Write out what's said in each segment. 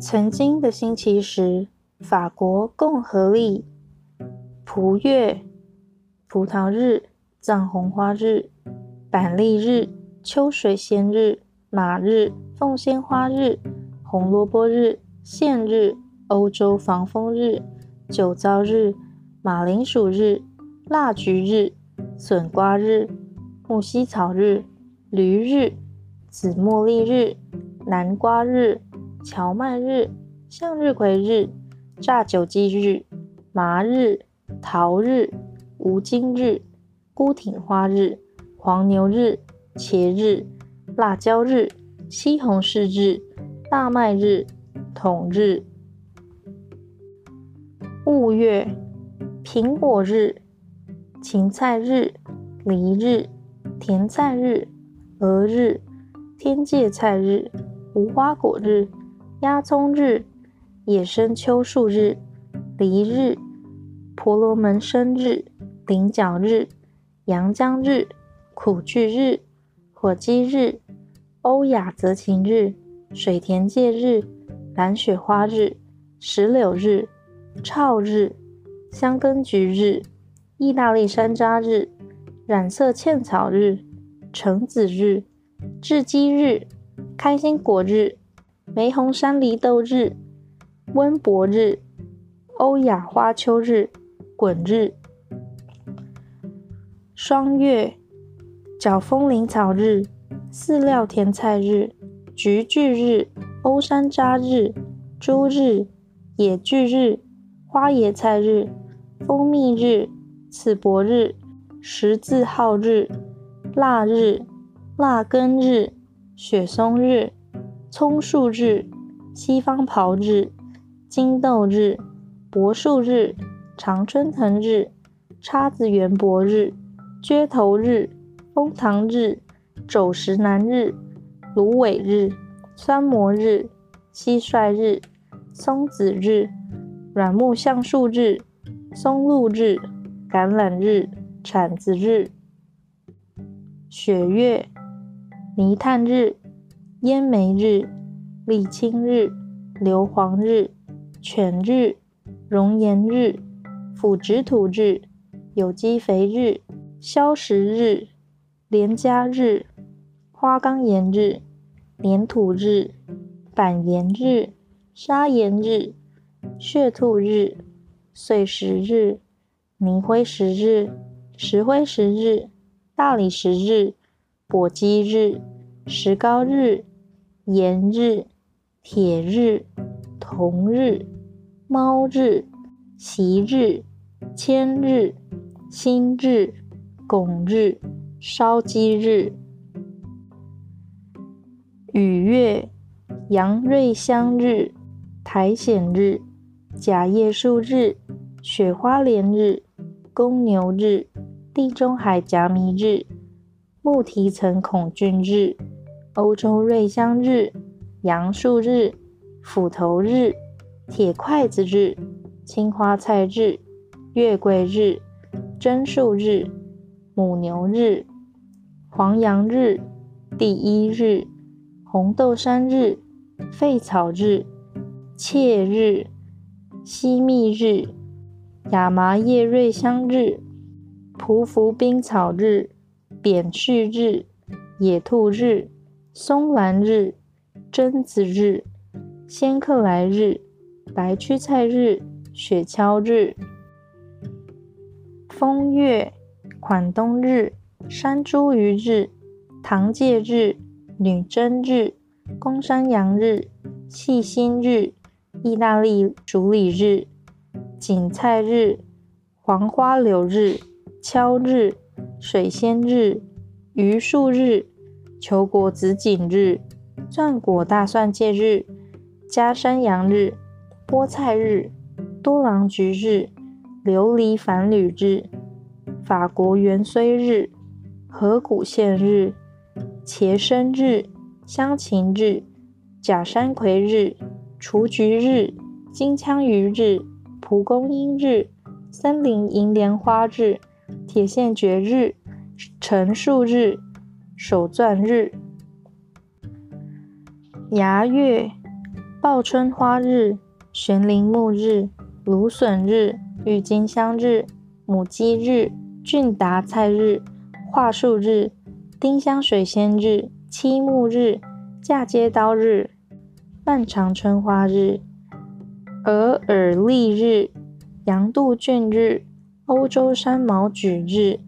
曾经的星期十，法国共和历，葡月，葡萄日，藏红花日，板栗日，秋水仙日，马日，凤仙花日，红萝卜日，线日，欧洲防风日，酒糟日，马铃薯日，蜡菊日，笋瓜日，木犀草日，驴日，紫茉莉日，南瓜日，荞麦日，向日葵日，炸酒鸡日，麻日，桃日，无精日，孤挺花日，黄牛日，茄日，辣椒日，西红柿日，大麦日，筒日。戊月，苹果日，芹菜日，梨日，甜菜日，鹅日，天芥菜日，无花果日，押葱日。野生秋树日、梨日、婆罗门生日、菱角日、阳江日、苦苣日、火鸡日、欧亚泽芹日、水田芥日、蓝雪花日、石榴日、枣日、香根菊日、意大利山楂日、染色茜草日、橙子日、雉鸡日、开心果日、玫红山梨豆日。温博日、欧亚花秋日、滚日、双月、角风铃草日、饲料甜菜日、菊苣日、欧山楂日、猪日、野菊日、花椰菜日、蜂蜜日、刺柏日、十字号日、腊日、腊根日、雪松日、葱树日、西方袍日。金豆日、柏树日、常春藤日、叉子圆柏日、撅头日、枫糖日、肘石南日、芦苇日、酸蘑日、蟋蟀日、松子日、软木橡树日、松露日、橄榄日、铲子日、雪月、泥炭日、烟梅日、沥青日、硫磺日。犬日、熔岩日、腐殖土日、有机肥日、消食日、连加日、花岗岩日、粘土日、板岩日、砂岩日、血兔日、碎石日、泥灰石日、石灰石日、大理石日、簸箕日、石膏日、盐日、铁日。铜日、猫日、锡日、千日、锌日、拱日、烧鸡日、雨月、阳瑞香日、苔藓日、假叶树日、雪花莲日、公牛日、地中海甲米日、木蹄层孔菌日、欧洲瑞香日、杨树日。斧头日、铁筷子日、青花菜日、月桂日、榛树日、母牛日、黄杨日、第一日、红豆杉日、废草日、切日、西密日、亚麻叶瑞香日、匍匐冰草日、扁蓄日、野兔日、松兰日、榛子日。仙客来日、白屈菜日、雪橇日、风月、款冬日、山茱萸日、唐芥日、女贞日、公山羊日、细心日、意大利竹里日、堇菜日、黄花柳日、敲日、水仙日、榆树日、球果子锦日、钻果大蒜芥日。加山羊日、菠菜日、多囊菊日、琉璃繁缕日、法国芫荽日、合谷线日、茄生日、香芹日、假山葵日、雏菊日、金枪鱼日、蒲公英日、森林银莲花日、铁线蕨日、橙树日、手钻日、牙月。报春花日、悬铃木日、芦笋日、郁金香日、母鸡日、俊达菜日、桦树日、丁香水仙日、漆木日、嫁接刀日、漫长春花日、鹅耳櫟日、羊肚菌日、欧洲山毛榉日、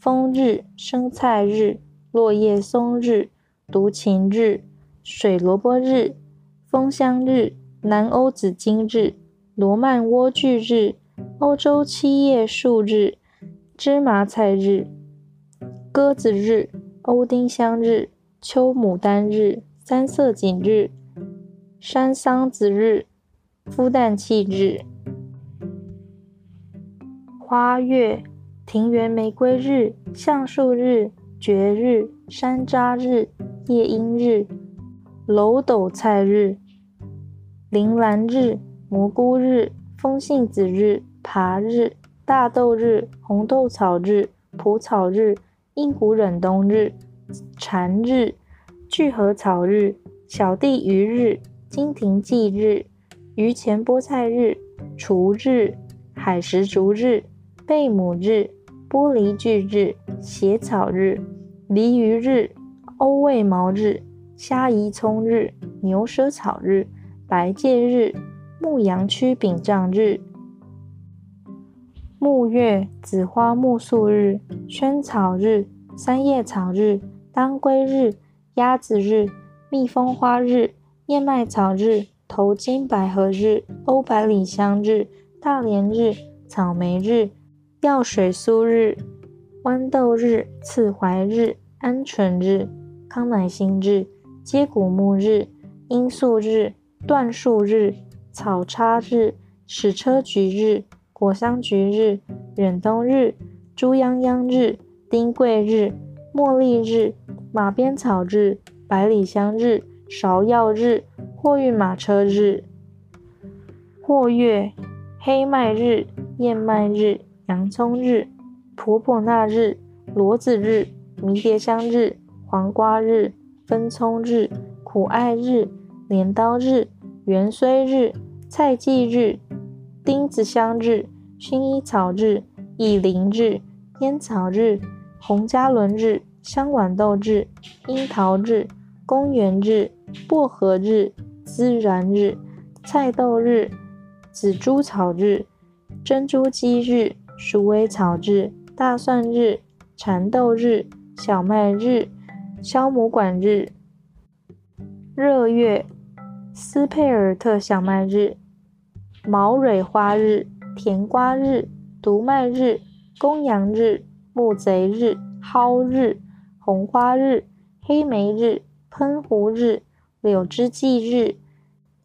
风日、生菜日、落叶松日、独芹日、水萝卜日、枫香日、南欧紫荆日、罗曼莴苣日、欧洲七叶树日、芝麻菜日、鸽子日、欧丁香日、秋牡丹日、三色堇日、山桑子日、孵蛋器日、花月、庭园玫瑰日、橡树日、绝日、山楂日、夜莺日、楼斗菜日、铃兰日、蘑菇日、风信子日、爬日、大豆日、红豆草日、蒲草日、英古忍冬日、蝉日、聚合草日、小地鱼日、金庭祭日、榆钱菠菜日、厨日、海石竹日、贝母日、玻璃苣日、斜草日、鲤鱼日、欧卫毛日、虾夷葱日、牛舌草日、白芥日、牧羊曲柄杖日、木月、紫花苜蓿日、萱草日、三叶草日、当归日、鸭子日、蜜蜂花日、燕麦草日、头巾百合日、欧百里香日、大连日、草莓日、药水苏日、豌豆日、刺槐日、鹌鹑日、康乃馨日。接骨木日、罂粟日、椴树日、草叉日、矢车菊日、果香菊日、忍冬日、猪泱泱日、丁桂日、茉莉日、马鞭草日、百里香日、芍药日、货运马车日、或月、黑麦日、燕麦日、洋葱日、婆婆纳日、骡子日、迷迭香日、黄瓜日。分葱日、苦艾日、镰刀日、芫荽日、菜祭日、丁子香日、薰衣草日、薏苓日、烟草日、红加仑日、香豌豆日、樱桃日、公园日、薄荷日、孜然日、菜豆日、紫珠草日、珍珠鸡日、鼠尾草日、大蒜日、蚕豆日、小麦日。肖姆管日、热月、斯佩尔特小麦日、毛蕊花日、甜瓜日、毒麦日、公羊日、木贼日、蒿日、红花日、黑莓日、喷壶日、柳枝祭日、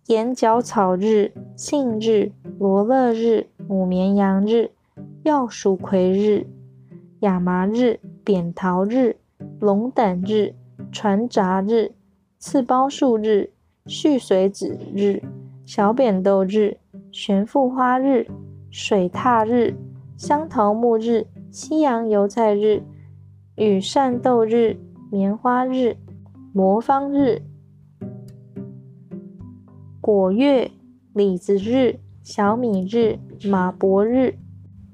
眼角草日、杏日、罗勒日、母绵羊日、药蜀葵日、亚麻日、扁桃日。龙胆日、船札日、刺包树日、絮髓子日、小扁豆日、玄附花日、水獭日、香桃木日、西洋油菜日、羽扇豆日、棉花日、魔方日、果月、李子日、小米日、马勃日、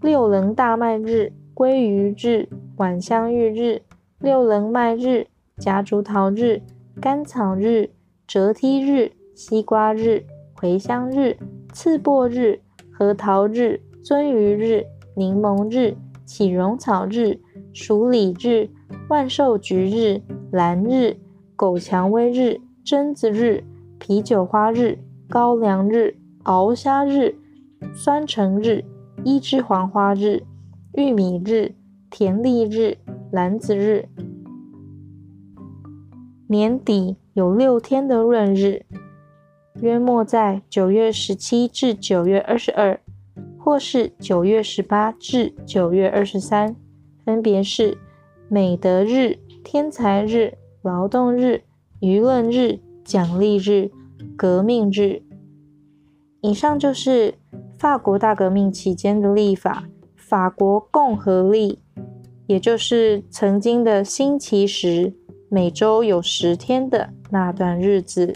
六棱大麦日、鲑鱼日、晚香玉日。六棱麦日、夹竹桃日、甘草日、折梯日、西瓜日、茴香日、刺柏日、核桃日、鳟鱼日、柠檬日、起绒草日、鼠李日、万寿菊日、兰日、狗蔷薇日、榛子日、啤酒花日、高粱日、鳌虾日、酸橙日、一之黄花日、玉米日、甜荔日。兰子日，年底有六天的闰日，约莫在九月十七至九月二十二，或是九月十八至九月二十三，分别是美德日、天才日、劳动日、舆论日、奖励日、革命日。以上就是法国大革命期间的历法，法国共和历。也就是曾经的星期十，每周有十天的那段日子。